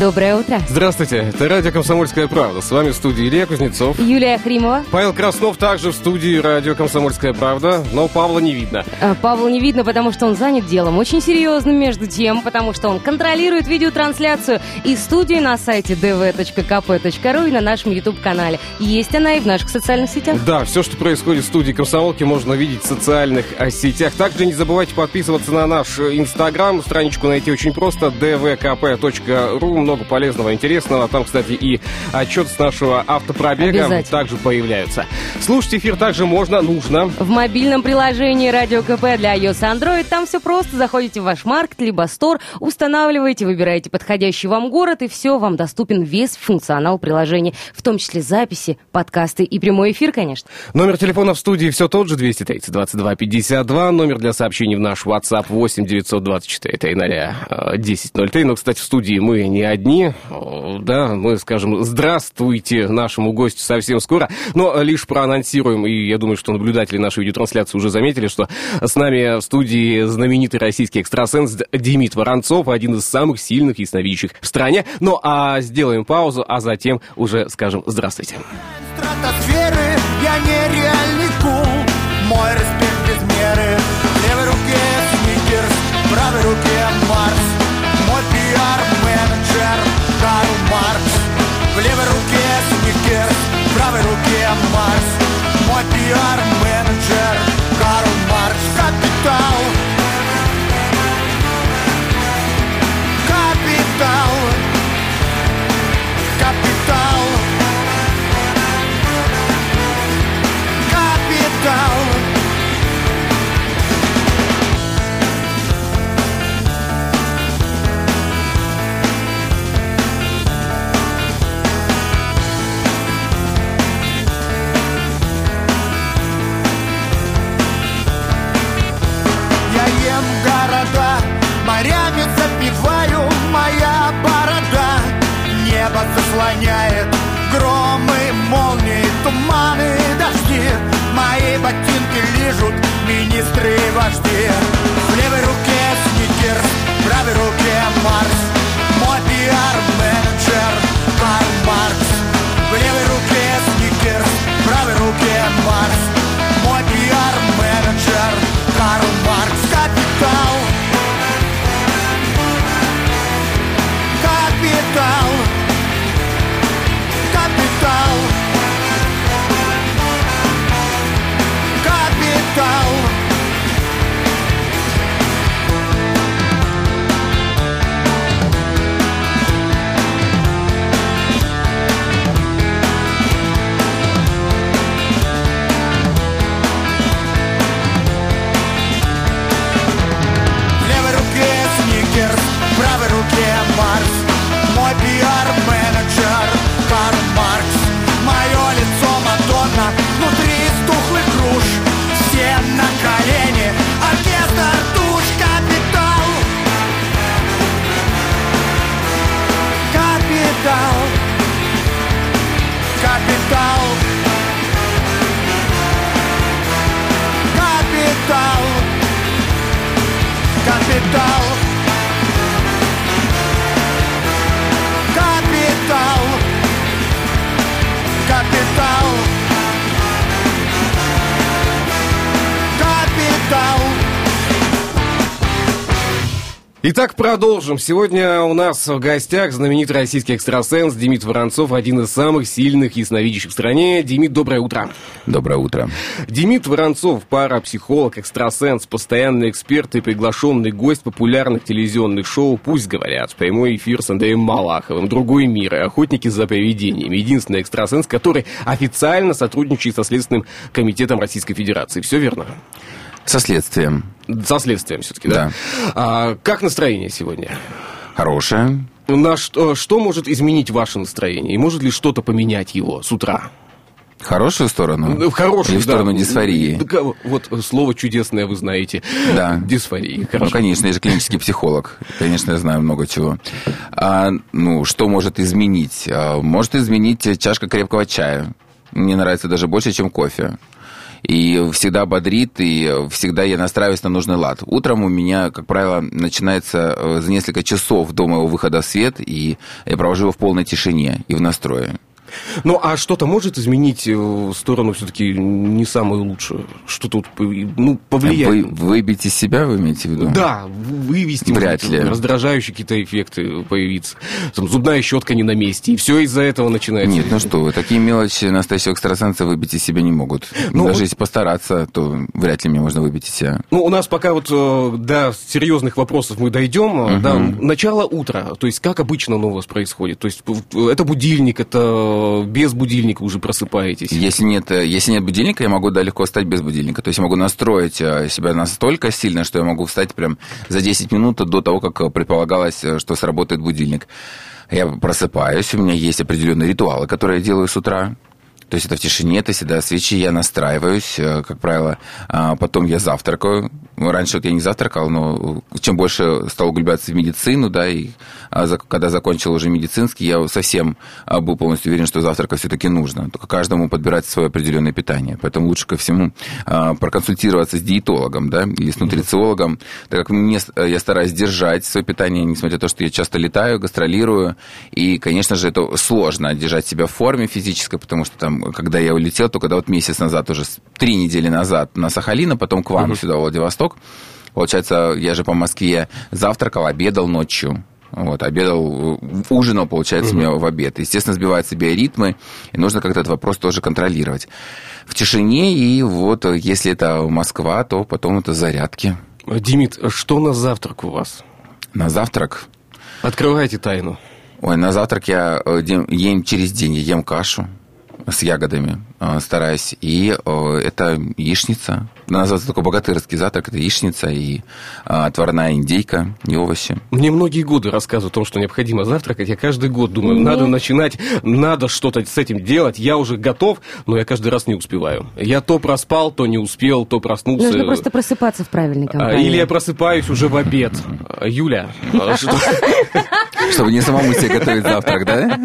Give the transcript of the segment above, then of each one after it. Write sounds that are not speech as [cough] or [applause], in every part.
Доброе утро. Здравствуйте, это радио «Комсомольская правда». С вами в студии Илья Кузнецов. Юлия Хримова. Павел Краснов также в студии радио «Комсомольская правда», но Павла не видно. А, Павла не видно, потому что он занят делом очень серьезным между тем, потому что он контролирует видеотрансляцию из студии на сайте dv.kp.ru и на нашем YouTube-канале. Есть она и в наших социальных сетях. Да, все, что происходит в студии «Комсомолки», можно увидеть в социальных а, сетях. Также не забывайте подписываться на наш Инстаграм. Страничку найти очень просто dvkp.ru много полезного, интересного. Там, кстати, и отчет с нашего автопробега также появляются. Слушать эфир также можно, нужно. В мобильном приложении Радио КП для iOS и Android там все просто. Заходите в ваш маркет, либо стор, устанавливаете, выбираете подходящий вам город, и все, вам доступен весь функционал приложения, в том числе записи, подкасты и прямой эфир, конечно. Номер телефона в студии все тот же, 230 22 52. Номер для сообщений в наш WhatsApp 8 924 300 1003. Но, кстати, в студии мы не одни. Да, мы скажем здравствуйте нашему гостю совсем скоро. Но лишь проанонсируем, и я думаю, что наблюдатели нашей видеотрансляции уже заметили, что с нами в студии знаменитый российский экстрасенс Демид Воронцов, один из самых сильных ясновидящих в стране. Ну, а сделаем паузу, а затем уже скажем здравствуйте. Мой респект без меры В левой руке в правой руке faz, pode piorar. Небо заслоняет громы, молнии, туманы, дожди. Мои ботинки лижут министры и вожди. В левой руке сникерс, в правой руке Марс. Мой пиар-менеджер руке Марс. Мой пиар-менеджер Карл Маркс. Мое лицо Мадонна. Внутри стухлых груш Все на колени, оркестр душ Капитал Капитал Капитал Капитал Капитал Итак, продолжим. Сегодня у нас в гостях знаменитый российский экстрасенс Демид Воронцов, один из самых сильных ясновидящих в стране. Демид, доброе утро. Доброе утро. Демид Воронцов, парапсихолог, экстрасенс, постоянный эксперт и приглашенный гость популярных телевизионных шоу «Пусть говорят», прямой эфир с Андреем Малаховым, «Другой мир» и «Охотники за привидениями». Единственный экстрасенс, который официально сотрудничает со Следственным комитетом Российской Федерации. Все верно? Со следствием. Со следствием все-таки, да? Да. А, как настроение сегодня? Хорошее. На что, что может изменить ваше настроение? И может ли что-то поменять его с утра? Хорошую сторону? Ну, В хорошую, Или в сторону дисфории? Да, ка- Вот слово чудесное вы знаете. Да. Дисфории. Ну, Хорошо. конечно, я же клинический психолог. Конечно, я знаю много чего. А, ну, что может изменить? А, может изменить чашка крепкого чая. Мне нравится даже больше, чем кофе. И всегда бодрит, и всегда я настраиваюсь на нужный лад. Утром у меня, как правило, начинается э, за несколько часов до моего выхода в свет, и я провожу его в полной тишине и в настрое. Ну, а что-то может изменить э, в сторону все-таки не самую лучшую? Что тут, ну, повлияет? Вы, выбить из себя, вы имеете в виду? Да, вывести Вряд ли. раздражающие какие-то эффекты появиться. Там, зубная щетка не на месте, и все из-за этого начинается. Нет, ну что вы, такие мелочи настоящего экстрасенса выбить из себя не могут. Ну, Даже вот- если постараться, то вряд ли мне можно выбить из себя. Ну, у нас пока вот э, до серьезных вопросов мы дойдем. Э, Да, начало утра. То есть, как обычно оно у вас происходит? То есть, это будильник, это без будильника уже просыпаетесь. Если нет, э, если нет будильника, я могу да, легко встать без будильника. То есть я могу настроить э, себя настолько сильно, что я могу встать прям за 10 минут до того, как э, предполагалось, э, что сработает будильник. Я просыпаюсь, у меня есть определенные ритуалы, которые я делаю с утра. То есть это в тишине, это всегда свечи, я настраиваюсь, э, как правило, а потом я завтракаю. Раньше вот я не завтракал, но чем больше стал углубляться в медицину, да, и а, когда закончил уже медицинский, я совсем а, был полностью уверен, что завтрака все-таки нужно. Только каждому подбирать свое определенное питание. Поэтому лучше ко всему проконсультироваться с диетологом, да, или с нутрициологом, так как мне, с- я стараюсь держать свое питание, несмотря на то, что я часто летаю, гастролирую, и, конечно же, это сложно держать себя в форме физической, потому что там, когда я улетел, то когда вот месяц назад, уже три недели назад на Сахалин, а потом к вам сюда, в Владивосток, получается, я же по Москве завтракал, обедал ночью. Вот, обедал, э, ужинал, получается, у меня в обед. Естественно, сбиваются биоритмы, и нужно как-то этот вопрос тоже контролировать. В тишине, и вот, э, если это Москва, то потом это зарядки. Димит, что на завтрак у вас? На завтрак Открывайте тайну. Ой, на завтрак я э, ем через день, я ем кашу с ягодами, э, стараюсь. И э, это яичница. На завтрак такой богатырский завтрак. Это яичница и э, отварная индейка и овощи. Мне многие годы рассказывают о том, что необходимо завтракать. Я каждый год думаю, Нет. надо начинать, надо что-то с этим делать. Я уже готов, но я каждый раз не успеваю. Я то проспал, то не успел, то проснулся. Нужно просто просыпаться в правильной А, компании. Или я просыпаюсь уже в обед. Юля, [laughs] а что- Чтобы не самому себе готовить завтрак, да?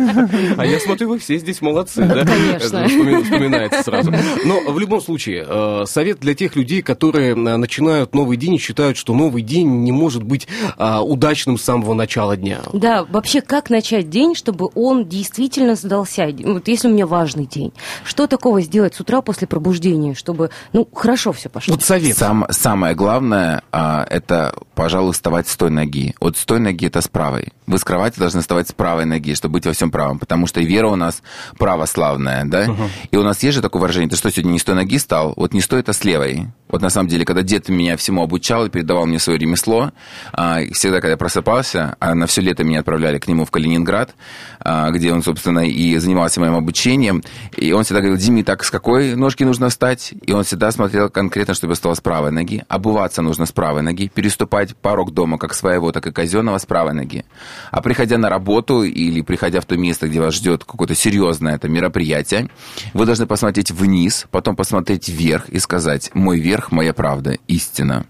а я смотрю, вы все здесь молодцы, да? Конечно. Вспоми- Вспоминается сразу. Но в любом случае, э, совет для тех людей, которые э, начинают новый день и считают, что новый день не может быть а, удачным с самого начала дня. Да, вообще, как начать день, чтобы он действительно сдался? Вот если у меня важный день, что такого сделать с утра после пробуждения, чтобы, ну, хорошо все пошло? Вот совет. Сам, самое главное, а, это, пожалуй, вставать с той ноги. Вот с той ноги это с правой. Вы с кровати должны вставать с правой ноги, чтобы быть во всем правом. Потому что вера у нас православная, да? И у нас есть же такое выражение, ты что, сегодня не с той ноги стал? Вот не с той, это с левой. Вот на самом деле, когда дед меня всему обучал и передавал мне свое ремесло, а, всегда, когда я просыпался, а на все лето меня отправляли к нему в Калининград, а, где он, собственно, и занимался моим обучением, и он всегда говорил, Диме, так с какой ножки нужно встать? И он всегда смотрел конкретно, чтобы я встал с правой ноги. Обуваться нужно с правой ноги, переступать порог дома как своего, так и казенного с правой ноги. А приходя на работу или приходя в то место, где вас ждет какое-то серьезное это мероприятие, вы должны посмотреть вниз, потом посмотреть вверх и сказать, мой верх, моя правда, истина.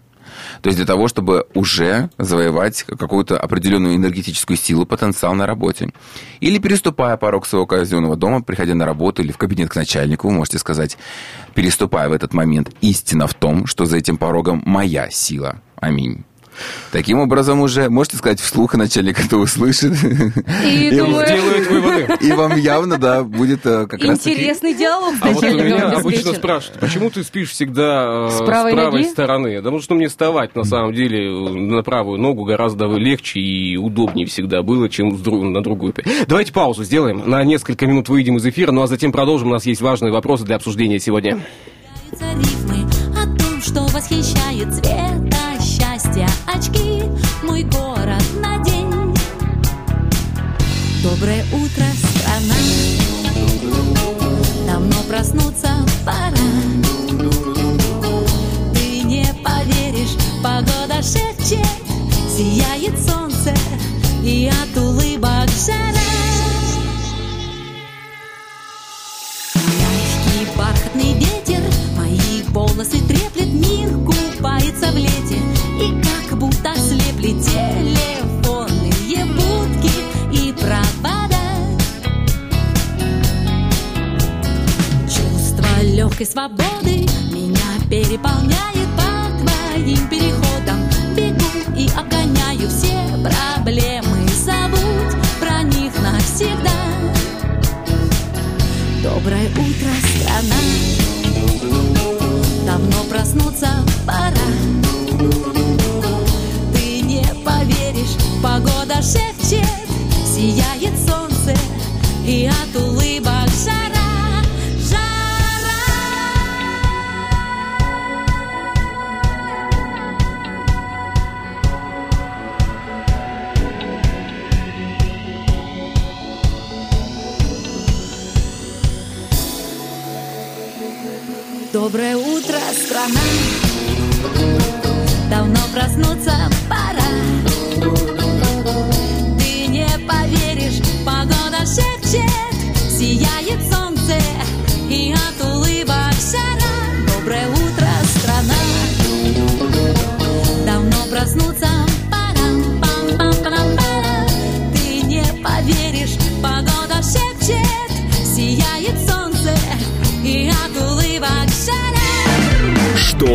То есть для того, чтобы уже завоевать какую-то определенную энергетическую силу, потенциал на работе. Или переступая порог своего казенного дома, приходя на работу или в кабинет к начальнику, вы можете сказать, переступая в этот момент, истина в том, что за этим порогом моя сила. Аминь. Таким образом уже можете сказать вслух, и начальник это услышит. И И думаю, Делают выводы. И вам явно, да, будет э, как раз таки... интересный диалог с А вот у меня обычно спрашивают, почему ты спишь всегда э, С правой ноги? стороны? Да потому что мне вставать, на самом деле, э, на правую ногу гораздо легче и удобнее всегда было, чем с на другую. Давайте паузу сделаем, на несколько минут выйдем из эфира, ну а затем продолжим. У нас есть важные вопросы для обсуждения сегодня. Рифмы о том, что восхищает цвета счастья очки мой город на день. Доброе утро, страна. Давно проснуться пора. Ты не поверишь, погода шепчет, сияет солнце и от улыбок жара. Волосы Легкой свободы меня переполняет по твоим переходам Бегу и обгоняю все проблемы. Забудь про них навсегда. Доброе утро, страна. Давно проснуться пора. Ты не поверишь, погода шепчет Сияет солнце и от улыбок Доброе утро, страна. Давно проснуться пора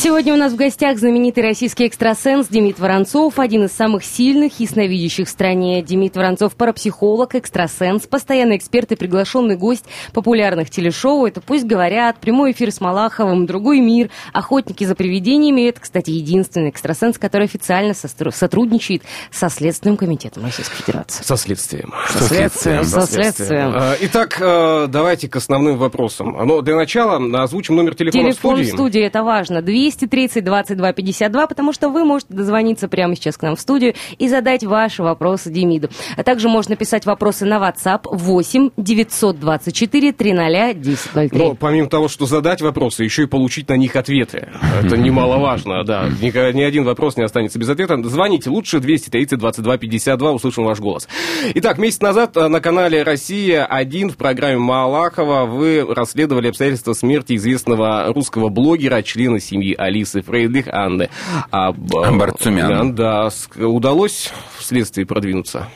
Сегодня у нас в гостях знаменитый российский экстрасенс Демид Воронцов, один из самых сильных ясновидящих в стране. Демид Воронцов – парапсихолог, экстрасенс, постоянный эксперт и приглашенный гость популярных телешоу. Это «Пусть говорят», прямой эфир с Малаховым, «Другой мир», «Охотники за привидениями». Это, кстати, единственный экстрасенс, который официально сотрудничает со Следственным комитетом Российской Федерации. Со следствием. Со следствием, со следствием. Э, Итак, э, давайте к основным вопросам. Но для начала озвучим номер телефона Телефон в в студии. студии, это важно. 230 22 52, потому что вы можете дозвониться прямо сейчас к нам в студию и задать ваши вопросы Демиду. А также можно писать вопросы на WhatsApp 8 924 300 1003. Но помимо того, что задать вопросы, еще и получить на них ответы. Это немаловажно, да. Ни, ни один вопрос не останется без ответа. Звоните лучше 230 22 52, услышим ваш голос. Итак, месяц назад э, на канале «Россия-1» в программе Малахова вы расследовали обстоятельства смерти известного русского блогера, члена семьи Алисы Фрейдлих, Анны Аб- Барцумян. Да, удалось в следствии продвинуться?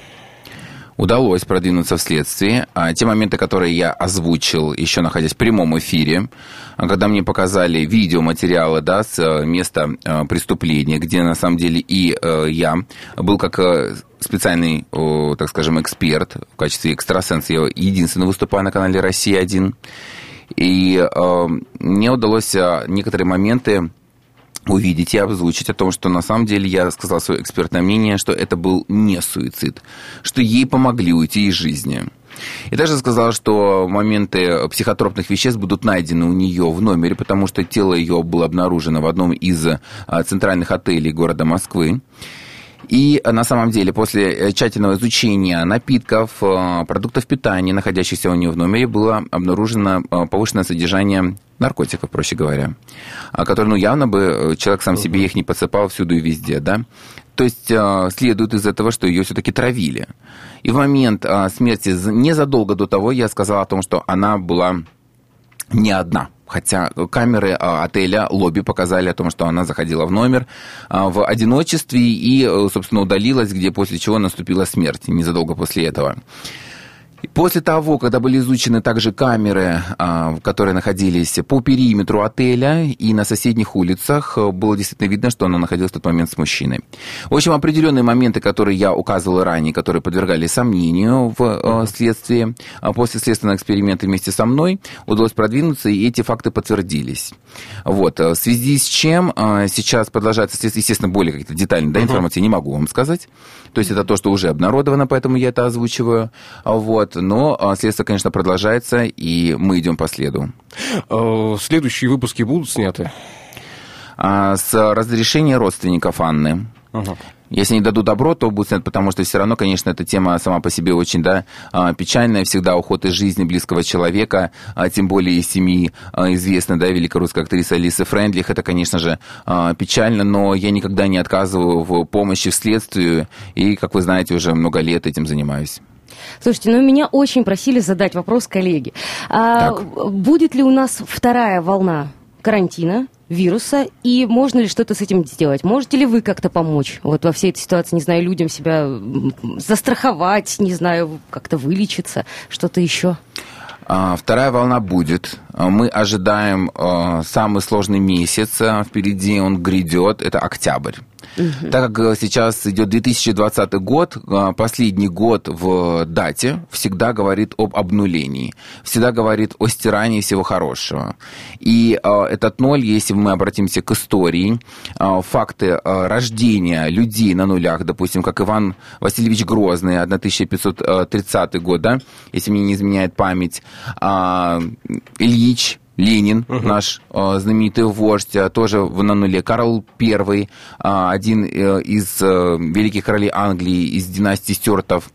Удалось продвинуться в следствии. А те моменты, которые я озвучил, еще находясь в прямом эфире, а когда мне показали видеоматериалы да, с э, места э, преступления, где на самом деле и э, я был как э, специальный, так скажем, эксперт в качестве экстрасенса. Я единственный выступаю на канале «Россия-1». И э, мне удалось э, некоторые моменты увидеть и озвучить о том, что на самом деле я сказал свое экспертное мнение, что это был не суицид, что ей помогли уйти из жизни. И также сказал, что моменты психотропных веществ будут найдены у нее в номере, потому что тело ее было обнаружено в одном из а, центральных отелей города Москвы. И э, на самом деле после э, тщательного изучения напитков, э, продуктов питания, находящихся у нее в номере, было обнаружено повышенное содержание наркотиков, проще говоря, а, которые, ну, явно бы человек сам себе их не подсыпал всюду и везде, да. То есть следует из этого, что ее все-таки травили. И в момент смерти, незадолго до того, я сказал о том, что она была не одна. Хотя камеры а, отеля, лобби показали о том, что она заходила в номер а, в одиночестве и, э, собственно, удалилась, где после чего наступила смерть незадолго после этого. После того, когда были изучены также камеры, а, которые находились по периметру отеля и на соседних улицах, э, было действительно видно, что она находилась в тот момент с мужчиной. В общем, определенные моменты, которые я указывал ранее, которые подвергали сомнению в э, следствии, а после следственного эксперимента вместе со мной удалось продвинуться, и эти факты подтвердились. Вот. э, В связи с чем сейчас продолжается следствие, естественно, более какие-то детальные да, информации не могу вам сказать. То есть это то, что уже обнародовано, поэтому я это озвучиваю. А Вот. Но а, следствие, конечно, продолжается, и мы идем по следу. Э, Следующие выпуски будут сняты? А, С разрешения родственников Анны. Если они дадут добро, то будет снят, потому что все равно, конечно, эта тема сама по себе очень да, а, печальная. Всегда уход из жизни близкого человека, а тем более из семьи известной да, великорусской актрисы Алисы Френдлих. Это, конечно же, печально, но я никогда не отказываю в помощи в следствию. И, как вы знаете, уже много лет этим занимаюсь. Слушайте, ну меня очень просили задать вопрос коллеги. А, Так. будет ли у нас вторая волна карантина, вируса, и можно ли что-то с этим сделать? Можете ли вы как-то помочь вот во всей этой ситуации, не знаю, людям себя застраховать, не знаю, как-то вылечиться, что-то еще? А, Вторая волна будет. А, Мы ожидаем а, самый сложный месяц. Впереди он грядет. Это октябрь. Так как э, сейчас идет 2020 год, а, последний год в дате всегда говорит об обнулении, всегда говорит о стирании всего хорошего. И а, этот ноль, если мы обратимся к истории, факты рождения людей на нулях, допустим, как Иван Васильевич Грозный, 1530 год, да, если мне не изменяет память, а, Ильич Ленин, наш э, знаменитый вождь, э, тоже в на нуле. Карл I, э, один э, из э, великих королей Англии, из династии Стюартов,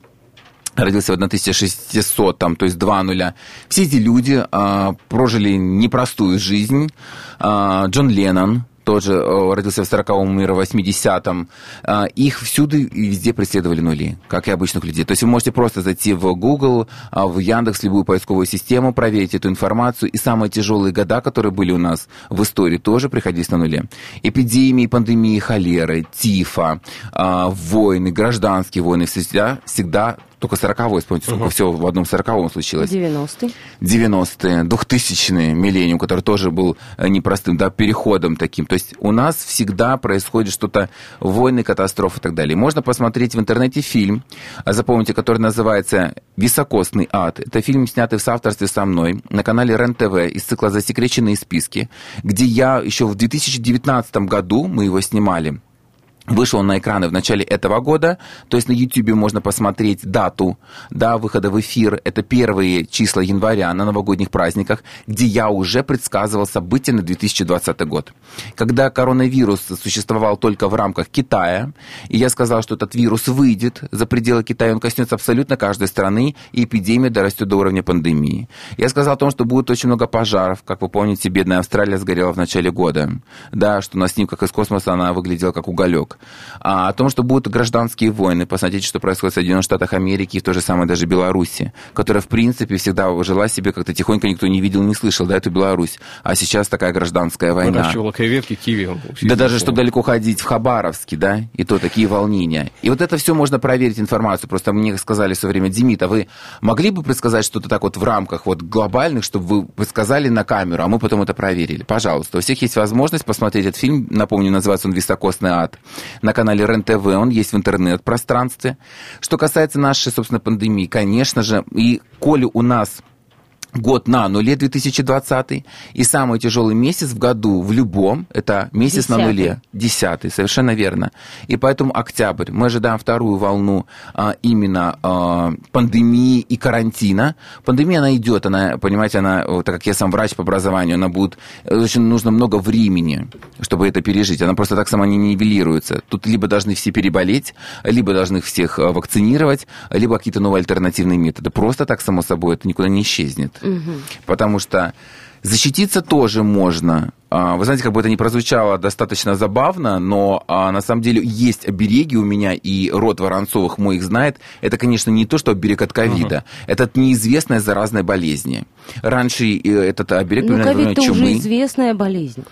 родился в 1600, там, то есть два нуля. Все эти люди э, прожили непростую жизнь. Э, Джон Леннон, тоже э, родился в 40-м, умер в 80-м. Э, Их всюду и везде преследовали нули, как и обычных людей. То есть вы можете просто зайти в Google, а, в Яндекс, любую поисковую систему, проверить эту информацию. И самые тяжелые года, которые были у нас в истории, тоже приходились на нуле. Эпидемии, пандемии, холеры, тифа, а, войны, гражданские войны, всегда, всегда только 40-й, вспомните, сколько всего в одном 40-м случилось. 90-е. 90-е, 2000-е, миллениум, который тоже был э, непростым, да, переходом таким. То есть у нас всегда происходит что-то, войны, катастрофы и так далее. Можно посмотреть в интернете фильм, а, запомните, который называется «Високосный ад». Это фильм, снятый в соавторстве со мной на канале РЕН-ТВ из цикла «Засекреченные списки», где я еще в 2019 году, мы его снимали, Вышел он на экраны в начале этого года, то есть на YouTube можно посмотреть дату да, выхода в эфир. Это первые числа января на новогодних праздниках, где я уже предсказывал события на 2020 год. Когда коронавирус существовал только в рамках Китая, и я сказал, что этот вирус выйдет за пределы Китая, он коснется абсолютно каждой страны, и эпидемия дорастет до уровня пандемии. Я сказал о том, что будет очень много пожаров. Как вы помните, бедная Австралия сгорела в начале года. Да, что на снимках из космоса она выглядела как уголек а, о том, что будут гражданские войны. Посмотрите, что происходит в Соединенных Штатах Америки и в той же самой даже Беларуси, которая, в принципе, всегда жила себе как-то тихонько, никто не видел, не слышал, да, эту Беларусь. А сейчас такая гражданская война. Выращивала креветки, киви. Да даже что далеко ходить, в Хабаровске, да, и то такие волнения. И вот это все можно проверить информацию. Просто мне сказали все время, Демид, а вы могли бы предсказать что-то так вот в рамках вот глобальных, чтобы вы предсказали на камеру, а мы потом это проверили? Пожалуйста, у всех есть возможность посмотреть этот фильм. Напомню, называется он «Високосный ад» на канале РЕН-ТВ, он есть в интернет-пространстве. Что касается нашей, собственно, пандемии, конечно же, и коли у нас год на нуле 2020 и самый тяжелый месяц в году в любом это месяц на Десятый. нуле десятый совершенно верно. И поэтому октябрь. Мы ожидаем вторую волну а, именно а, пандемии и карантина. Пандемия она идет она понимаете она так как я сам врач по образованию она будет очень нужно много времени чтобы это пережить. Она просто так сама не нивелируется. Тут либо должны все переболеть либо должны всех а, вакцинировать либо какие-то новые альтернативные методы. Просто так само собой это никуда не исчезнет Потому что защититься тоже можно. А, Вы знаете, как бы это ни прозвучало достаточно забавно, но а, на самом деле есть обереги у меня, и род Воронцовых мой их знает. Это, конечно, не то, что оберег от ковида. Это от неизвестной заразной болезни. Раньше э, этот оберег Ну, ковид-то чумы. уже известная болезнь.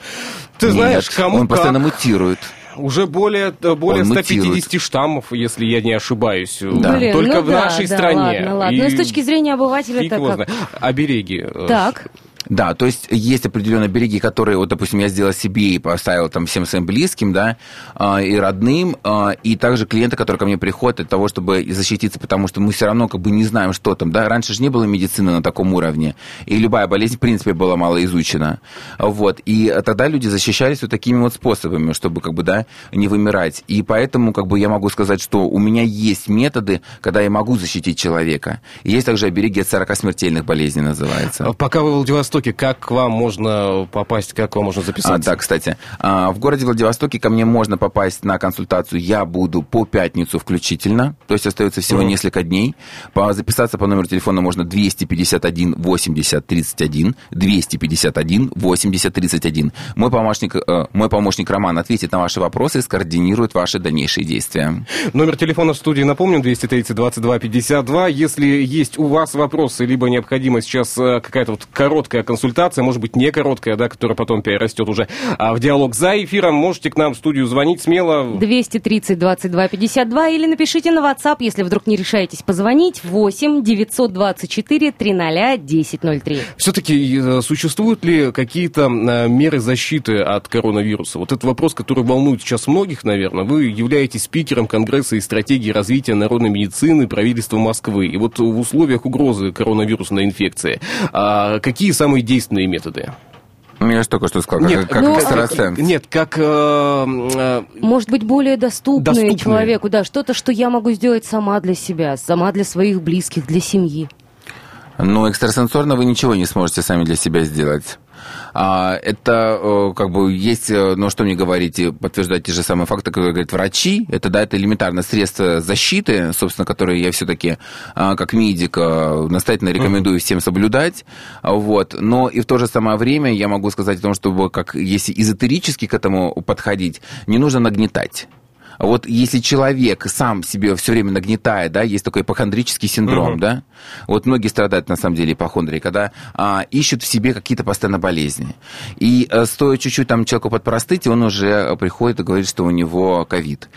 Ты знаешь, Нет, кому он постоянно как. мутирует. Уже более, э, более Он 150 мутирует. штаммов, если я не ошибаюсь. Да. Блин, Только ну в да, нашей да, стране. Ладно, ладно. И Но с точки зрения обывателя фиг это как? знает. Обереги. э, Так. Да, то есть есть определенные береги, которые, вот, допустим, я сделал себе и поставил там всем своим близким, да, а, и родным, а, и также клиенты, которые ко мне приходят для того, чтобы защититься, потому что мы все равно как бы не знаем, что там, да, раньше же не было медицины на таком уровне, и любая болезнь, в принципе, была мало изучена, вот, и тогда люди защищались вот такими вот способами, чтобы, как бы, да, не вымирать, и поэтому, как бы, я могу сказать, что у меня есть методы, когда я могу защитить человека, есть также обереги от 40 смертельных болезней, называется. А Пока вы в Владивостоке. Как к вам можно попасть, как к вам можно А, записаться? да, кстати, а, в городе Владивостоке ко мне можно попасть на консультацию. Я буду по пятницу включительно, то есть остается всего Мгм. несколько дней. По, записаться по номеру телефона можно 251 80 31, 251 80 31. Мой помощник, э, мой помощник Роман ответит на ваши вопросы и скоординирует ваши дальнейшие действия. Номер телефона в студии, напомню, 230 22 52. Если есть у вас вопросы, либо необходима сейчас э, какая-то вот короткая консультация, может быть, не короткая, да, которая потом перерастет уже а, в диалог за эфиром, можете к нам в студию звонить смело. 230 22 52 или напишите на WhatsApp, если вдруг не решаетесь позвонить, 8 924 300 1003. Все-таки существуют ли какие-то э, меры защиты от коронавируса? Вот этот вопрос, который волнует сейчас многих, наверное. Вы являетесь спикером Конгресса и стратегии развития народной медицины правительства Москвы. И вот в условиях угрозы коронавирусной инфекции, а какие самые действенные методы? Ну, Я же только что сказал, Нет, как, как ну, экстрасенс. Нет, как... э, э, Может быть, более доступные, Доступные. человеку, да, что-то, что я могу сделать сама для себя, сама для своих близких, для семьи. Но экстрасенсорно вы ничего не сможете сами для себя сделать. А, это э, как бы есть, ну что мне говорите, подтверждать те же самые факты, которые говорят врачи. Это да, это элементарно средство защиты, собственно, которые я все-таки как медик э, настоятельно рекомендую всем соблюдать. А, Вот. Но и в то же самое время я могу сказать о том, чтобы как если эзотерически к этому подходить, не нужно нагнетать. А Вот если человек сам себе все время нагнетает, да, есть такой ипохондрический синдром, Мгм. да, вот многие страдают на самом деле ипохондрией, когда а, ищут в себе какие-то постоянно болезни. И а, стоит чуть-чуть там человеку подпростыть, он уже приходит и говорит, что у него ковид.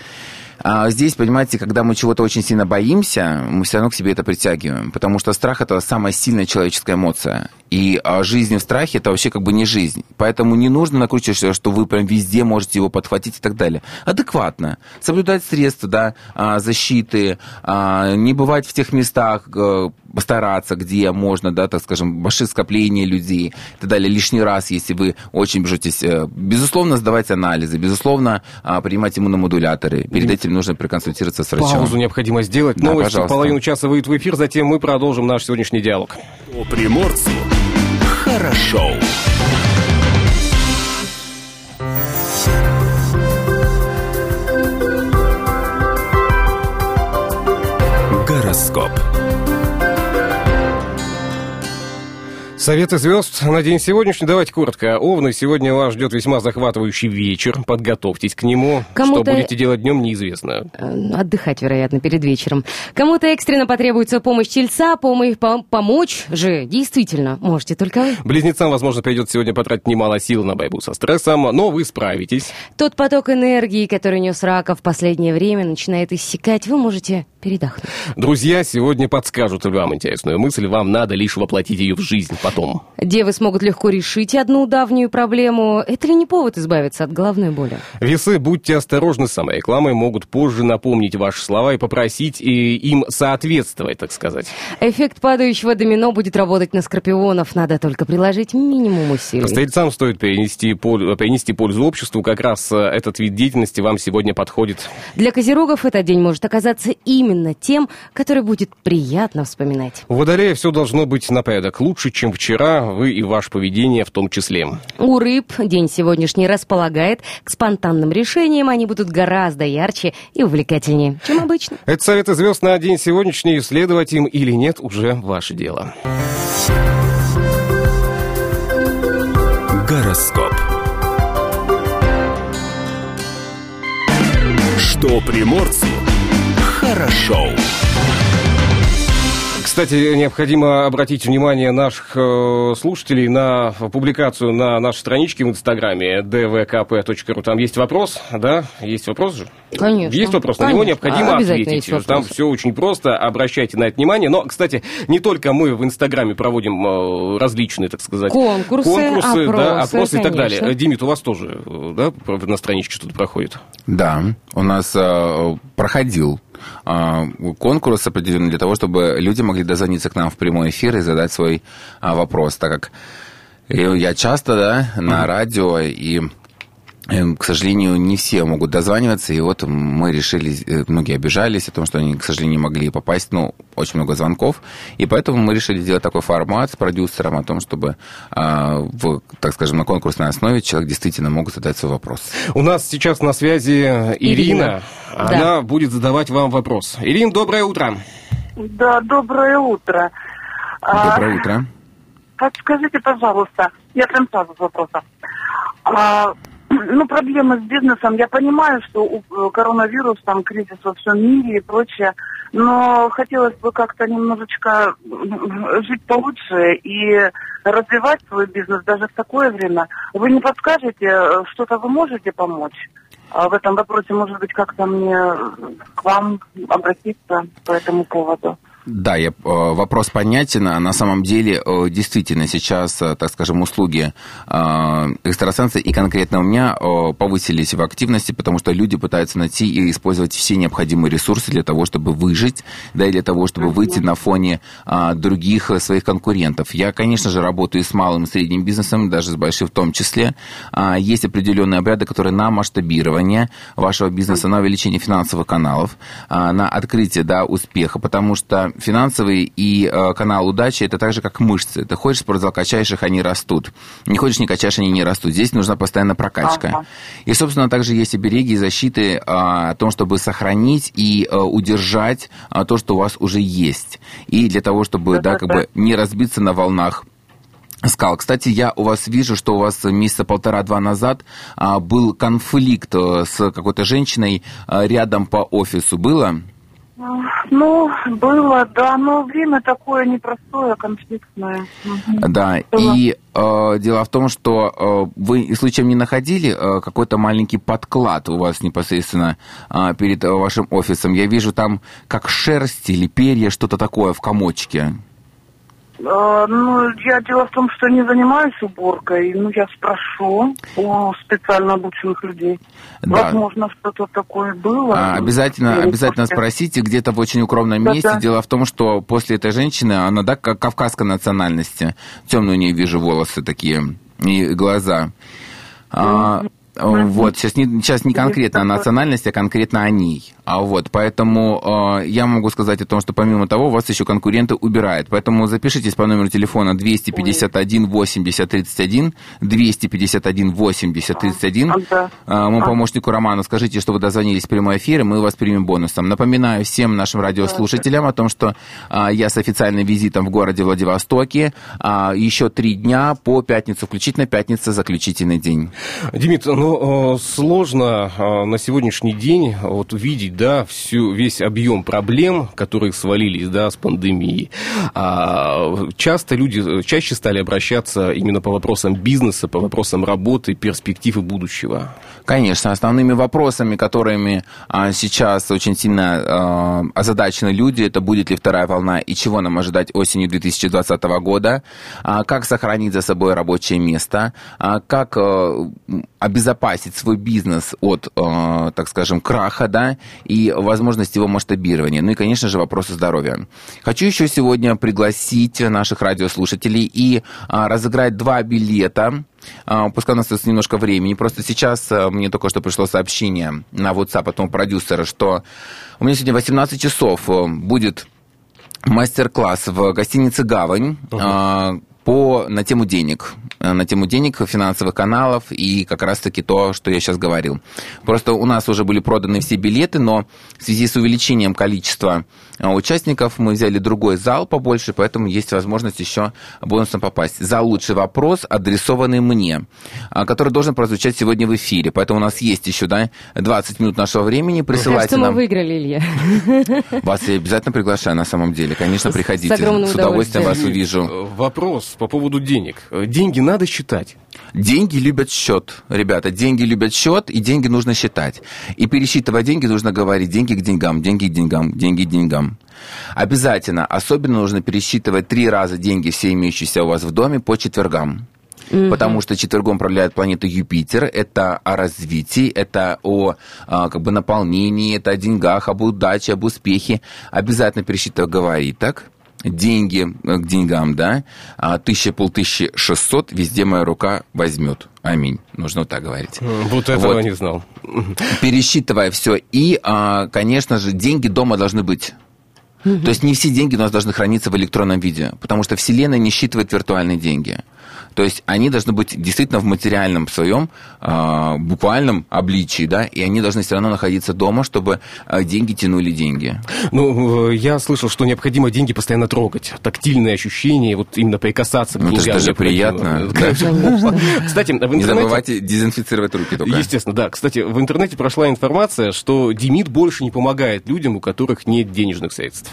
А здесь, понимаете, когда мы чего-то очень сильно боимся, мы все равно к себе это притягиваем, потому что страх это самая сильная человеческая эмоция. И а, жизнь в страхе это вообще как бы не жизнь. Поэтому не нужно накручивать, что вы прям везде можете его подхватить и так далее. Адекватно. Соблюдать средства да, а, защиты, а, не бывать в тех местах, э, стараться, где можно, да, так скажем, большие скопления людей и так далее. Лишний раз, если вы очень бежитесь, э, безусловно, сдавать анализы, безусловно, принимать иммуномодуляторы. Перед этим нужно проконсультироваться с врачом. Паузу необходимо сделать. Да, Новости пожалуйста. половину часа выйдут в эфир, затем мы продолжим наш сегодняшний диалог. По приморцу хорошо. Гороскоп. Советы звезд на день сегодняшний. Давайте коротко. Овны, сегодня вас ждет весьма захватывающий вечер. Подготовьтесь к нему. Кому-то- Что будете делать днем, неизвестно. Э, Отдыхать, вероятно, перед вечером. Кому-то экстренно потребуется помощь тельца, помощь, пом- помочь же, действительно, можете только вы. Близнецам, возможно, придется сегодня потратить немало сил на борьбу со стрессом, но вы справитесь. Тот поток энергии, который нес рака в последнее время, начинает иссякать, вы можете передохнуть. Друзья сегодня подскажут вам интересную мысль. Вам надо лишь воплотить ее в жизнь потом. Девы смогут легко решить одну давнюю проблему. Это ли не повод избавиться от головной боли? Весы, будьте осторожны с саморекламой, могут позже напомнить ваши слова и попросить и им соответствовать, так сказать. Эффект падающего домино будет работать на скорпионов. Надо только приложить минимум усилий. Стрельцам стоит принести, пол- принести пользу обществу. Как раз э, этот вид деятельности вам сегодня подходит. Для козерогов этот день может оказаться именно тем, который будет приятно вспоминать. У Водолея все должно быть на порядок лучше, чем вчера, вы и ваше поведение в том числе. У рыб день сегодняшний располагает к спонтанным решениям. Они будут гораздо ярче и увлекательнее, чем обычно. Это советы звезд на день сегодняшний. Следовать им или нет, уже ваше дело. Гороскоп. Что приморцу хорошо. Кстати, необходимо обратить внимание наших э, слушателей на публикацию на нашей страничке в Инстаграме dvkp.ru. Там есть вопрос, да? Есть вопрос же? Конечно. Есть вопрос, на него Конечно. необходимо Обязательно ответить. есть Там все очень просто, обращайте на это внимание. Но, кстати, не только мы в Инстаграме проводим э, различные, так сказать, Конкурсы, конкурсы, да, опросы, опросы и так конечно. далее. Димит, у вас тоже, э, да, на страничке что-то проходит? Да, у нас э, проходил конкурс определенный для того, чтобы люди могли дозвониться к нам в прямой эфир и задать свой а, вопрос, так как э, я часто, да, на радио и К сожалению, не все могут дозваниваться, и вот мы решили, э, многие обижались о том, что они, к сожалению, не могли попасть, ну, очень много звонков, и поэтому мы решили сделать такой формат с продюсером о том, чтобы, а, в, так скажем, на конкурсной основе человек действительно мог задать свой вопрос. У нас сейчас на связи Ирина. Ирина. Она будет задавать вам вопрос. Ирин, доброе утро. Да, доброе утро. А, Доброе утро. Подскажите, пожалуйста, я прям сразу с вопроса. А, ну, проблемы с бизнесом. Я понимаю, что у- э, коронавирус, там, кризис во всем мире и прочее, но хотелось бы как-то немножечко жить получше и развивать свой бизнес даже в такое время. Вы не подскажете, э, что-то вы можете помочь? А в этом вопросе, может быть, как-то мне э, к вам обратиться по этому поводу. Да, я, э, вопрос понятен. А На самом деле, э, действительно, сейчас, э, так скажем, услуги экстрасенса и конкретно у меня повысились в активности, потому что люди пытаются найти и использовать все необходимые ресурсы для того, чтобы выжить, да, и для того, чтобы выйти на фоне а, других своих конкурентов. Я, конечно же, работаю с малым и средним бизнесом, даже с большим в том числе. А, Есть определенные обряды, которые на масштабирование вашего бизнеса, на увеличение финансовых каналов, на открытие да, успеха, потому что финансовый и э, канал удачи это так же, как мышцы. Ты ходишь в спортзал, качаешь их, они растут. Не ходишь, не качаешь, они не растут. Здесь нужна постоянно прокачка. Ага. И, собственно, также есть обереги и защиты а, о том, чтобы сохранить и а, удержать а, то, что у вас уже есть. И для того, чтобы да, как бы не разбиться на волнах скал. Кстати, я у вас вижу, что у вас месяца полтора-два назад а, был конфликт э, с какой-то женщиной а, рядом по офису. Было? Ну, было, да, но время такое непростое, конфликтное. Да, Было. и э, дело в том, что э, вы случаем не находили э, какой-то маленький подклад у вас непосредственно э, перед э, вашим офисом? Я вижу там как шерсть или перья, что-то такое в комочке. Э, ну, я дело в том, что не занимаюсь уборкой, ну, я спрошу у специально обученных людей. Да. Возможно, что-то такое было. А, обязательно, обязательно после. спросите где-то в очень укромном Да-да. месте. Дело в том, что после этой женщины, она, да, как кавказской национальности. Темные у нее вижу волосы такие и глаза. А, Вот, сейчас не, сейчас не конкретно о национальности, а конкретно о ней. А вот, поэтому э, я могу сказать о том, что помимо того, вас еще конкуренты убирают. Поэтому запишитесь по номеру телефона 251 80 31, 251 80 31. А, да. Э, Моему помощнику Роману скажите, что вы дозвонились в прямой эфир, и мы вас примем бонусом. Напоминаю всем нашим радиослушателям о том, что а, я с официальным визитом в городе Владивостоке а, еще три дня по пятницу, включительно пятница, заключительный день. Димит, ну, э, сложно э, на сегодняшний день вот увидеть, да, всю, весь объем проблем, которые свалились, да, с пандемией. А, часто люди, э, чаще стали обращаться именно по вопросам бизнеса, по вопросам работы, перспектив и будущего. Конечно, основными вопросами, которыми а, сейчас очень сильно а, озадачены люди, это будет ли вторая волна и чего нам ожидать осенью 2020 года, а, как сохранить за собой рабочее место, как а, обезопасить свой бизнес от, а, так скажем, краха, да, и возможность его масштабирования. Ну и, конечно же, вопросы здоровья. Хочу еще сегодня пригласить наших радиослушателей и а, разыграть два билета а, Пускай у нас остается немножко времени. Просто сейчас а, мне только что пришло сообщение на WhatsApp от моего продюсера, что у меня сегодня 18 часов а, будет мастер-класс в гостинице «Гавань» а, по, на тему денег. А, На тему денег, финансовых каналов и как раз-таки то, что я сейчас говорил. Просто у нас уже были проданы все билеты, но в связи с увеличением количества а, участников мы взяли другой зал побольше, поэтому есть возможность еще бонусом попасть. Зал «Лучший вопрос», адресованный мне, а, который должен прозвучать сегодня в эфире. Поэтому у нас есть еще да, 20 минут нашего времени. Присылайте Кажется, мы нам... выиграли, Илья. Вас я обязательно приглашаю на самом деле. Конечно, приходите. огромным С удовольствием вас увижу. Э, Вопрос по поводу денег. Э, Деньги надо считать. Деньги любят счет, ребята. Деньги любят счет, и деньги нужно считать. И пересчитывая деньги, нужно говорить деньги к деньгам, деньги к деньгам, деньги к деньгам. Обязательно, особенно нужно пересчитывать три раза деньги, все имеющиеся у вас в доме, по четвергам. Потому что четвергом управляет планета Юпитер. Это о развитии, это о а, как бы наполнении, это о деньгах, об удаче, об успехе. Обязательно пересчитывай, говори так. Деньги э, к деньгам, да, а тысяча, полтысячи, шестьсот, везде моя рука возьмет. Аминь. Нужно вот так говорить. Вот этого Вот. не знал. Пересчитывая все. И, а, конечно же, деньги дома должны быть. То есть не все деньги у нас должны храниться в электронном виде, потому что Вселенная не считывает виртуальные деньги. То есть они должны быть действительно в материальном своем, а, буквальном обличии, да, и они должны все равно находиться дома, чтобы а, деньги тянули деньги. Ну, э, я слышал, что необходимо деньги постоянно трогать. Тактильные ощущения, вот именно прикасаться к Ну, это же приятно. [laughs] Кстати, в Не интернете... забывайте дезинфицировать руки только. Естественно, да. Кстати, в интернете прошла информация, что Демид больше не помогает людям, у которых нет денежных средств.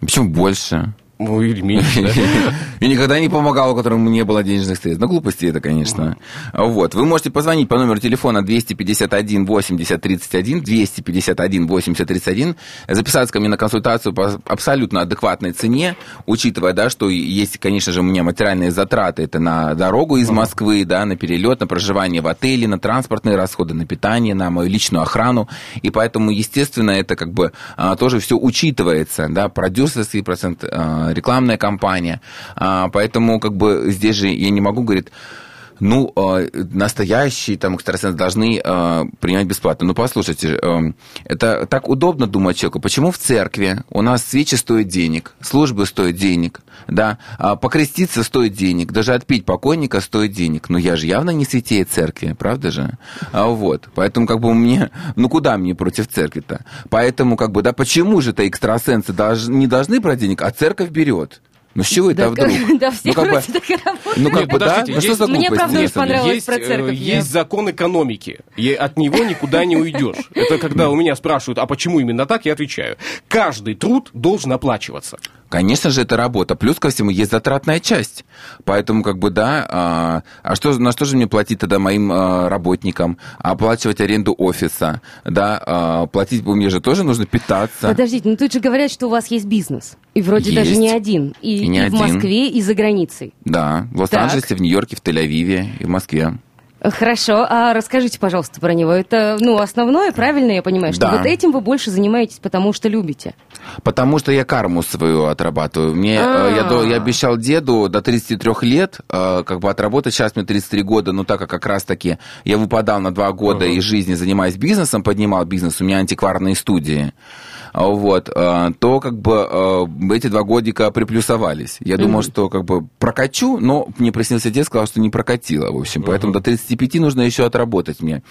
Почему больше? Ну, или меньше, да? [laughs] Я никогда не помогал, у которого не было денежных средств. Ну, глупости это, конечно. Вот. Вы можете позвонить по номеру телефона 251 80 31, 251 80 31, записаться ко мне на консультацию по абсолютно адекватной цене, учитывая, да, что есть, конечно же, у меня материальные затраты. Это на дорогу из Москвы, да, на перелет, на проживание в отеле, на транспортные расходы, на питание, на мою личную охрану. И поэтому, естественно, это как бы а, тоже все учитывается, да, продюсерский процент, а, рекламная кампания. А, поэтому как бы здесь же я не могу, говорит, ну, э, настоящие там экстрасенсы должны э, принимать бесплатно. Ну, послушайте, э, это так удобно думать человеку. Почему в церкви у нас свечи стоят денег, службы стоят денег, да, а покреститься стоит денег, даже отпить покойника стоит денег. Но я же явно не святее церкви, правда же? А вот, поэтому как бы мне, ну куда мне против церкви-то? Поэтому как бы, да, почему же это экстрасенсы долж- не должны брать денег, а церковь берет? Ну, с чего это Да, вдруг? да, все Ну, как бы- так и работают. Ну, как Нет, бы, да? Ну, что за Мне, правда, очень понравилось есть, про э, церковь. Я- есть закон экономики, и от него никуда не уйдешь. Это когда у меня спрашивают, а почему именно так, я отвечаю. Каждый труд должен оплачиваться. Конечно же, это работа. Плюс ко всему есть затратная часть. Поэтому, как бы, да, а, а что, на что же мне платить тогда моим а, работникам? Оплачивать аренду офиса, да, а, платить мне же тоже нужно питаться. Подождите, ну тут же говорят, что у вас есть бизнес. И вроде даже Есть. не один. И, И не и в один. Москве, и за границей. Да, в Лос-Анджелесе, в Нью-Йорке, в Тель-Авиве и в Москве. Хорошо, а расскажите, пожалуйста, про него. Это, ну, основное, правильно я понимаю, что Да. вот этим вы больше занимаетесь, потому что любите. Потому что я карму свою отрабатываю. Мне, А. э, я, до- я обещал деду до 33 лет э, как бы отработать. Сейчас мне 33 года, но так как как раз-таки я выпадал на два года из жизни, занимаясь бизнесом, поднимал бизнес, у меня антикварные студии, вот, э, то как бы э, эти два годика приплюсовались. Я думал, что как бы прокачу, но мне приснился дед, сказал, что не прокатило, в общем. Поэтому до 35 нужно еще отработать мне.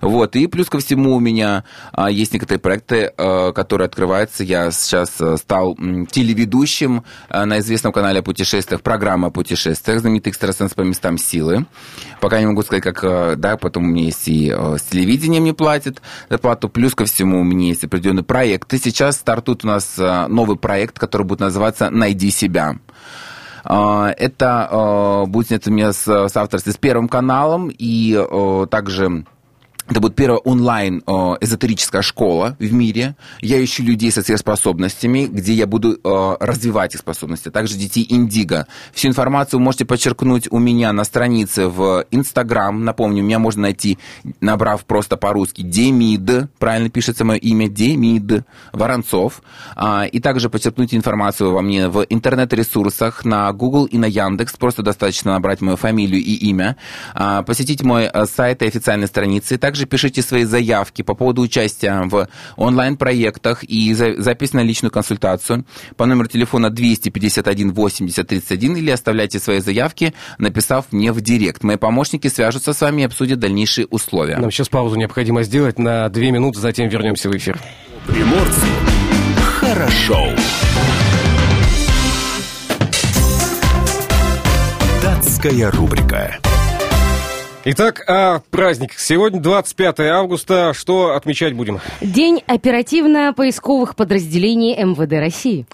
Вот, и плюс ко всему у меня а, есть некоторые проекты, которые открываются. Я сейчас стал телеведущим на известном канале о путешествиях, программа о путешествиях, знаменитый экстрасенс по местам силы. Пока не могу сказать, как, да, потом у меня есть и с телевидением мне платят зарплату, плюс ко всему у меня есть определенный проект. Сейчас стартует у нас э, новый проект, который будет называться «Найди себя». А, Это э, будет снято у меня с, с авторством с Первым каналом, и э, также это будет первая онлайн э, эзотерическая школа в мире. Я ищу людей со сверхспособностями, где я буду э, развивать их способности. Также детей Индиго. Всю информацию можете подчеркнуть у меня на странице в Инстаграм. Напомню, меня можно найти, набрав просто по-русски Демид, правильно пишется мое имя, Демид Воронцов. А, и также подчеркнуть информацию во мне в интернет-ресурсах на Google и на Яндекс. Просто достаточно набрать мою фамилию и имя. А, посетить мой э, сайт и официальные страницы. Также пишите свои заявки по поводу участия в онлайн-проектах и за- запись на личную консультацию по номеру телефона 251 80 31 или оставляйте свои заявки, написав мне в директ. Мои помощники свяжутся с вами и обсудят дальнейшие условия. Нам сейчас паузу необходимо сделать на две минуты, затем вернемся в эфир. Приморцу хорошо. Датская рубрика. Итак, о праздниках. Сегодня 25 августа. Что отмечать будем? День оперативно-поисковых подразделений МВД России.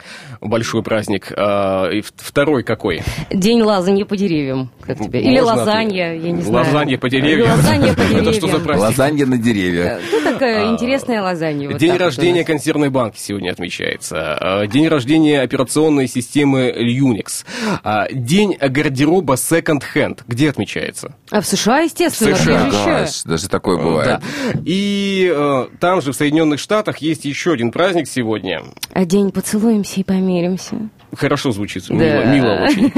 Большой праздник. А, и второй какой? День лазанья по деревьям. Как тебе? Или Можно лазанья, я не знаю. Лазанья по деревьям. Лазанья по [laughs] Это что за деревьям. праздник? Лазанья на деревьях. Ну, такая интересная лазанья. День рождения консервной банки сегодня отмечается. А, День рождения операционной системы Unix. А, День гардероба Second Hand. Где отмечается? А в США, естественно, В США. где же еще? Гаш, даже такое бывает. Да. И э, там же, в Соединенных Штатах, есть еще один праздник сегодня. А день поцелуемся и помиримся. Хорошо звучит, Да. мило, мило очень.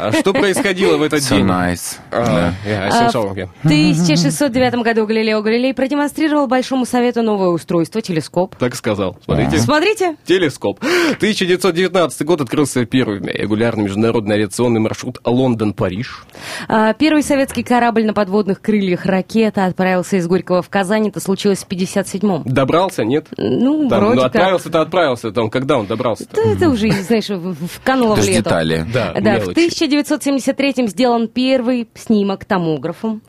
А что происходило в этот So день? nice. А, yeah, yeah. В 1609 году Галилео Галилей продемонстрировал Большому Совету новое устройство, телескоп. Так сказал. Смотрите. Смотрите, Телескоп. 1919 год открылся первый регулярный международный авиационный маршрут Лондон-Париж. а, первый советский корабль на подводных крыльях ракета отправился из Горького в Казань. Это случилось в 57-м. Добрался, нет? Ну, Там, вроде ну, как. отправился-то отправился. Там, когда он добрался-то? Да, это уже, знаешь, в- вкануло в же лету. детали. Да, Да, в мелочи. 1973-м сделан первый снимок томографом.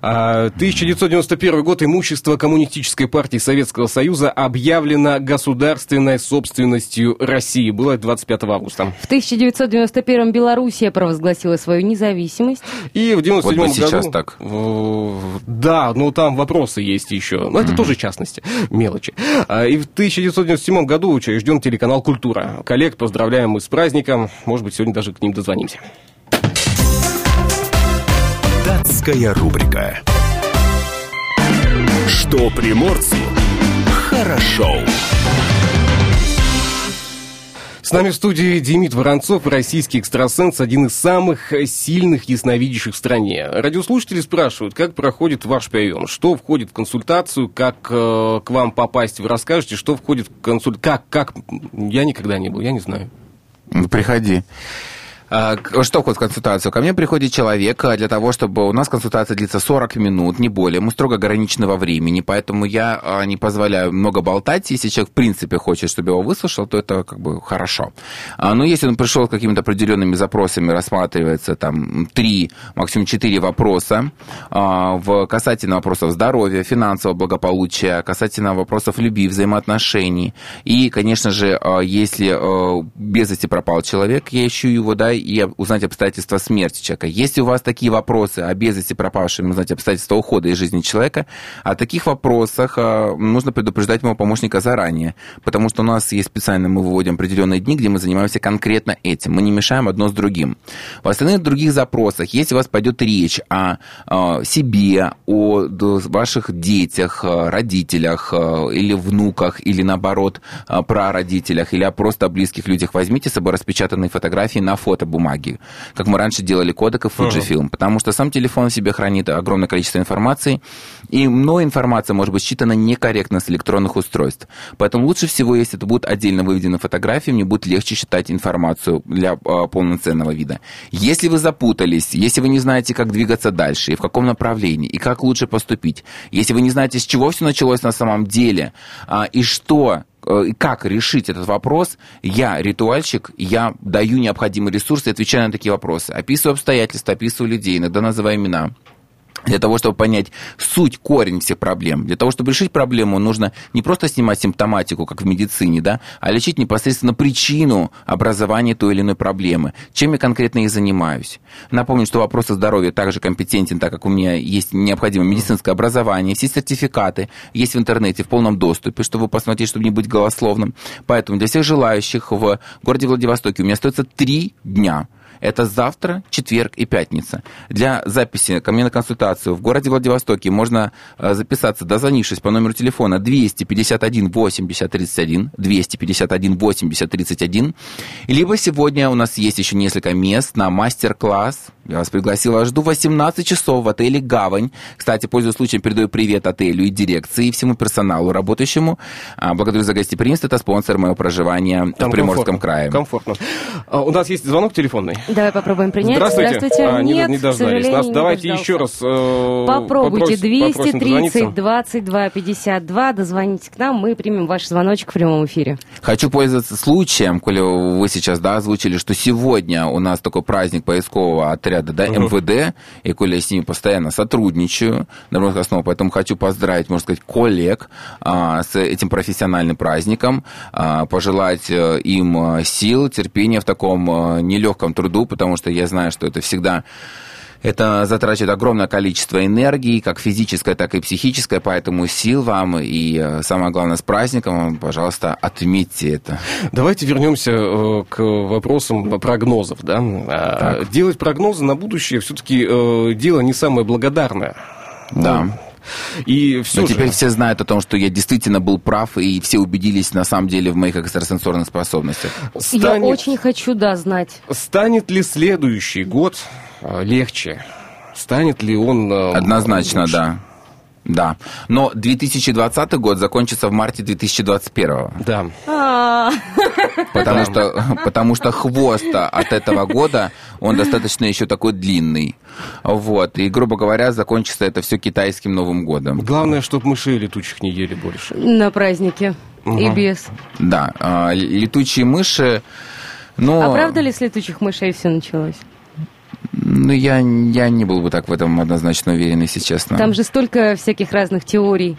А, 1991 год. Имущество Коммунистической партии Советского Союза объявлено государственной собственностью России. Было это 25 августа. В 1991-м Белоруссия провозгласила свою независимость. И в 97 Вот бы сейчас году... так. Да, но там вопросы есть еще. Но это тоже частности, мелочи. А, И в 1997 году учрежден телеканал «Культура». Коллег поздравляем мы с праздником. Может быть, сегодня даже к ним дозвонимся. Датская рубрика. Что приморцу хорошо. С нами в студии Демид Воронцов, российский экстрасенс, один из самых сильных ясновидящих в стране. Радиослушатели спрашивают, как проходит ваш прием, что входит в консультацию, как э, к вам попасть, вы расскажете, что входит в консультацию, как, как, я никогда не был, я не знаю. Приходи. А, Что входит в консультацию? Ко мне приходит человек а, для того, чтобы... У нас консультация длится 40 минут, не более. Мы строго ограничены во времени, поэтому я а, не позволяю много болтать. Если человек, в принципе, хочет, чтобы его выслушал, то это как бы хорошо. Но если он пришел с какими-то определенными запросами, рассматривается там три, максимум четыре вопроса в касательно вопросов здоровья, финансового благополучия, касательно вопросов любви, взаимоотношений. И, конечно же, если без вести пропал человек, я ищу его, да, и узнать обстоятельства смерти человека. Если у вас такие вопросы о без вести пропавшем, узнать обстоятельства ухода из жизни человека, о таких вопросах а, нужно предупреждать моего помощника заранее, потому что у нас есть специально, мы выводим определенные дни, где мы занимаемся конкретно этим. Мы не мешаем одно с другим. В остальных других запросах, если у вас пойдет речь о, а, себе, о ваших детях, а, родителях или внуках, или наоборот, а, прародителях, или о просто близких людях, возьмите с собой распечатанные фотографии на фотобумаге, как мы раньше делали кодек и Fujifilm, потому что сам телефон в себе хранит огромное количество информации, и мной информация может быть считана некорректно с электронных устройств. Поэтому лучше всего, если это будут отдельно выведены фотографии, мне будет легче считать информацию для а, полноценного вида. Если вы запутались, если вы не знаете, как двигаться дальше, и в каком направлении, и как лучше поступить, если вы не знаете, с чего все началось на самом деле, а, и что э, как решить этот вопрос, я, ритуальщик, я даю необходимые ресурсы отвечаю на такие вопросы. Описываю обстоятельства, описываю людей, иногда называю имена. Для того, чтобы понять суть, корень всех проблем. Для того, чтобы решить проблему, нужно не просто снимать симптоматику, как в медицине, да, а лечить непосредственно причину образования той или иной проблемы. Чем я конкретно и занимаюсь. Напомню, что вопросы здоровья также компетентен, так как у меня есть необходимое медицинское образование, все сертификаты есть в интернете в полном доступе, чтобы посмотреть, чтобы не быть голословным. Поэтому для всех желающих в городе Владивостоке у меня остается три дня. Это завтра, четверг и пятница. Для записи ко мне на консультацию в городе Владивостоке можно э, записаться, дозвонившись по номеру телефона 251 80 31, 251 80 31. Либо сегодня у нас есть еще несколько мест на мастер-класс. Я вас пригласила, жду 18 часов в отеле «Гавань». Кстати, пользуясь случаем, передаю привет отелю и дирекции, и всему персоналу работающему. А, Благодарю за гостеприимство, это спонсор моего проживания в Приморском комфортно. крае. Комфортно. А, у нас есть звонок телефонный. Давай попробуем принять. Здравствуйте. А, не, Нет, не дождались нас. не Давайте дождался. еще раз э, Попробуйте. попрос- попросим 230 дозвониться. 22 52. Дозвоните к нам, мы примем ваш звоночек в прямом эфире. Хочу пользоваться случаем, коли вы сейчас да, озвучили, что сегодня у нас такой праздник поискового отряда да, МВД, и коли я с ними постоянно сотрудничаю на равных основах, поэтому хочу поздравить, можно сказать, коллег а, с этим профессиональным праздником, а, пожелать э, им э, сил, терпения в таком э, нелегком труду, потому что я знаю, что это всегда это затрачивает огромное количество энергии, как физической, так и психической, поэтому сил вам и э, самое главное с праздником, пожалуйста, отметьте это. Давайте вернемся э, к вопросам прогнозов. Да? А, Делать прогнозы на будущее все-таки дело не самое благодарное. Да. И все Но же... теперь все знают о том, что я действительно был прав, и все убедились на самом деле в моих экстрасенсорных способностях. Я станет- очень хочу, да, знать. Станет ли следующий год э, легче? Станет ли он... э, Однозначно, лучше? да. Да. Но 2020 год закончится в марте 2021. Да. А, Потому что, потому что хвост от этого года, он достаточно еще такой длинный. Вот. И, грубо говоря, закончится это все китайским Новым годом. Главное, чтобы мышей летучих не ели больше. На празднике. И без. Да. а, Летучие мыши... Ну, А правда ли с летучих мышей все началось? Ну я, я не был бы так в этом однозначно уверен, если честно. Там же столько всяких разных теорий.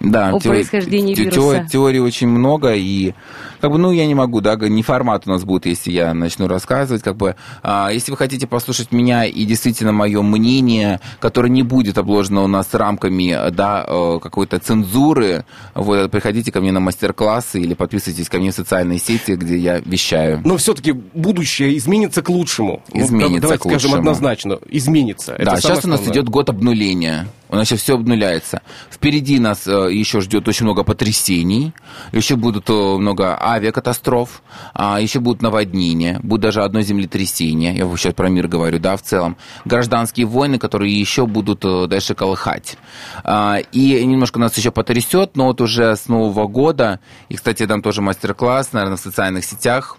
да, о происхождении те- вируса. Теорий очень много, и как бы, ну, я не могу, да, не формат у нас будет, если я начну рассказывать, как бы, а, если вы хотите послушать меня и действительно мое мнение, которое не будет обложено у нас рамками, да, э, какой-то цензуры, вот, приходите ко мне на мастер-классы или подписывайтесь ко мне в социальные сети, где я вещаю. Но все-таки будущее изменится к лучшему. Ну, Изменится давайте к скажем лучшему. однозначно. Изменится. Это Да, самое сейчас у нас идет год обнуления. У нас сейчас все обнуляется. Впереди нас э, еще ждет очень много потрясений. Еще будут э, много авиакатастроф. а еще будут наводнения. Будет даже одно землетрясение. Я сейчас про мир говорю, да, в целом. Гражданские войны, которые еще будут э, дальше колыхать. А, и немножко нас еще потрясет, но вот уже с Нового года, и, кстати, я дам тоже мастер-класс, наверное, в социальных сетях,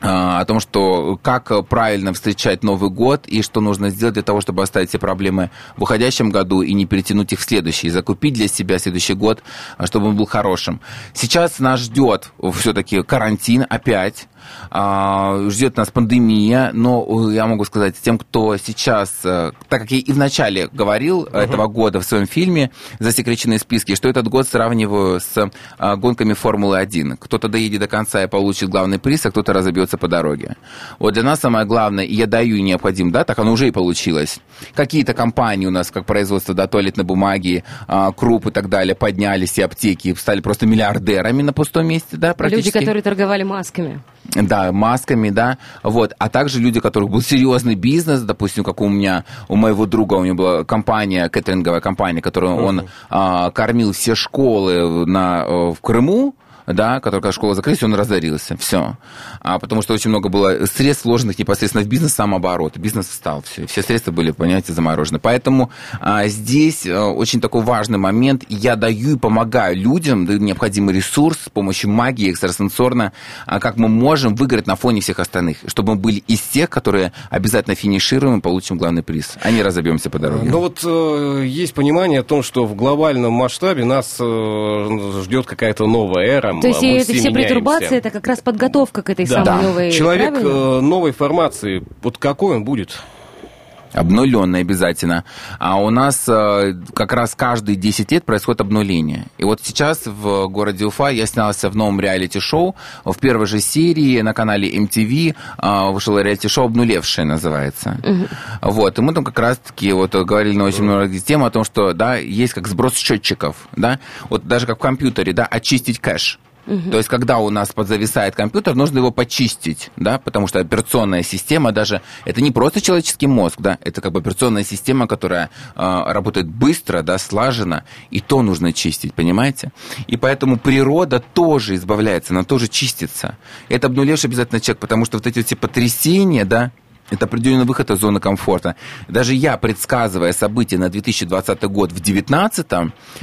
о том, что как правильно встречать Новый год и что нужно сделать для того, чтобы оставить все проблемы в уходящем году и не перетянуть их в следующий, и закупить для себя следующий год, а, чтобы он был хорошим. Сейчас нас ждет все-таки карантин опять, а, ждет нас пандемия, но э, я могу сказать тем, кто сейчас, э, так как я и в начале говорил этого года в своем фильме «Засекреченные списки», что этот год сравниваю с а, гонками Формулы-1. Кто-то доедет до конца и получит главный приз, а кто-то разобьется по дороге. Вот для нас самое главное, и я даю и необходим, да, так оно уже и получилось. Какие-то компании у нас, как производство да, туалетной бумаги, а, круп и так далее, поднялись, и аптеки стали просто миллиардерами на пустом месте, да, Люди, практически. которые торговали масками. Да, масками, да, вот, а также люди, у которых был серьезный бизнес, допустим, как у меня, у моего друга, у него была компания, кэтеринговая компания, которую он а, кормил все школы на, э, в Крыму, да, который, когда школа закрылась, он разорился, все. А, потому что очень много было средств, вложенных непосредственно в бизнес, самооборот. Бизнес встал, все, все средства были, понимаете, заморожены. Поэтому а, здесь а, очень такой важный момент. Я даю и помогаю людям, даю необходимый ресурс с помощью магии экстрасенсорно, а, как мы можем выиграть на фоне всех остальных, чтобы мы были из тех, которые обязательно финишируем и получим главный приз, а не разобьемся по дороге. Но вот э, есть понимание о том, что в глобальном масштабе нас э, ждет какая-то новая эра. То есть мы эти все меняемся. пертурбации, это как раз подготовка к этой Да. самой Да. новой... Человек правильно? э, новой формации, вот какой он будет? Обнуленный обязательно. А у нас э, как раз каждые 10 лет происходит обнуление. И вот сейчас в городе Уфа я снялся в новом реалити-шоу. В первой же серии на канале MTV э, вышло реалити-шоу «Обнулевшее» называется. Вот. И мы там как раз-таки вот говорили на очень много тем о том, что да, есть как сброс счетчиков. Да? Вот даже как в компьютере, да, очистить кэш. То есть, когда у нас подзависает компьютер, нужно его почистить, да, потому что операционная система даже, это не просто человеческий мозг, да, это как бы операционная система, которая э, работает быстро, да, слаженно, и то нужно чистить, понимаете? И поэтому природа тоже избавляется, она тоже чистится. Это обнулевший обязательно человек, потому что вот эти все потрясения, да, это определенный выход из зоны комфорта. Даже я, предсказывая события на 2020 год в 2019,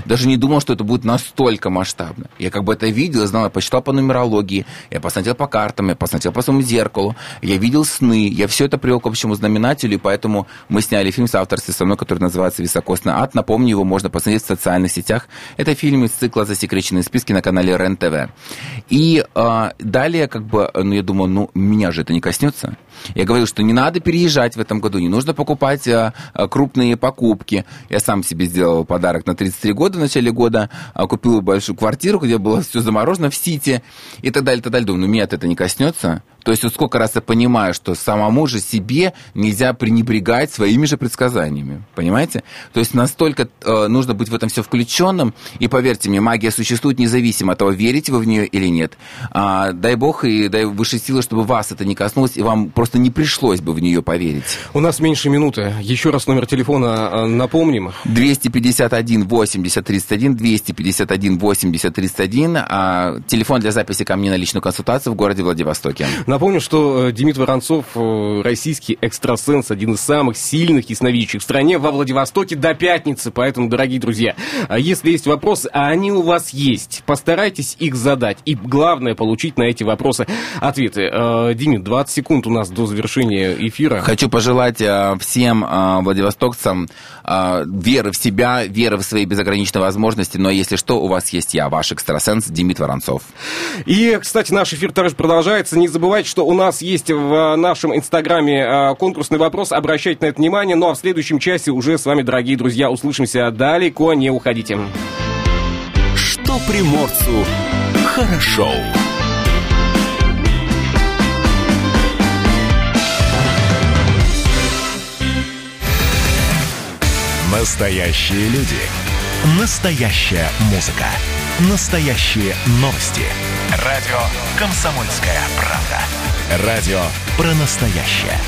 даже не думал, что это будет настолько масштабно. Я как бы это видел, знал, я посчитал по нумерологии, я посмотрел по картам, я посмотрел по своему зеркалу, я видел сны, я все это привел к общему знаменателю, и поэтому мы сняли фильм с авторством со мной, который называется «Високосный ад». Напомню, его можно посмотреть в социальных сетях. Это фильм из цикла «Засекреченные списки» на канале РЕН-ТВ. И э, далее, как бы, ну, я думаю, ну, меня же это не коснется. Я говорил, что не надо переезжать в этом году, не нужно покупать а, а, крупные покупки. Я сам себе сделал подарок на 33 года в начале года, а, купил большую квартиру, где было все заморожено в Сити и так далее, так далее. Думаю, ну меня это не коснется. То есть вот сколько раз я понимаю, что самому же себе нельзя пренебрегать своими же предсказаниями. Понимаете? То есть настолько э, нужно быть в этом все включенным. И поверьте мне, магия существует независимо от того, верите вы в нее или нет. А, дай бог и дай высшей силы, чтобы вас это не коснулось, и вам просто не пришлось бы в нее поверить. У нас меньше минуты. Еще раз номер телефона э, напомним. 251 80 31, 251 80 31. А, телефон для записи ко мне на личную консультацию в городе Владивостоке. Напомню, что э, Демид Воронцов, э, российский экстрасенс, один из самых сильных ясновидящих в стране, во Владивостоке до пятницы. Поэтому, дорогие друзья, а если есть вопросы, а они у вас есть, постарайтесь их задать. И главное, получить на эти вопросы ответы. Э, Демид, 20 секунд у нас до завершения эфира. Хочу пожелать всем владивостокцам веры в себя, веры в свои безограниченные возможности, но если что, у вас есть я, ваш экстрасенс Демид Воронцов. И, кстати, наш эфир также продолжается. Не забывайте, что у нас есть в нашем инстаграме э, конкурсный вопрос. Обращайте на это внимание. Ну а в следующем часе уже с вами, дорогие друзья, услышимся далеко. Не уходите. Что приморцу хорошо. Настоящие люди. Настоящая музыка. Настоящие новости. Радио «Комсомольская правда». Радио про настоящее.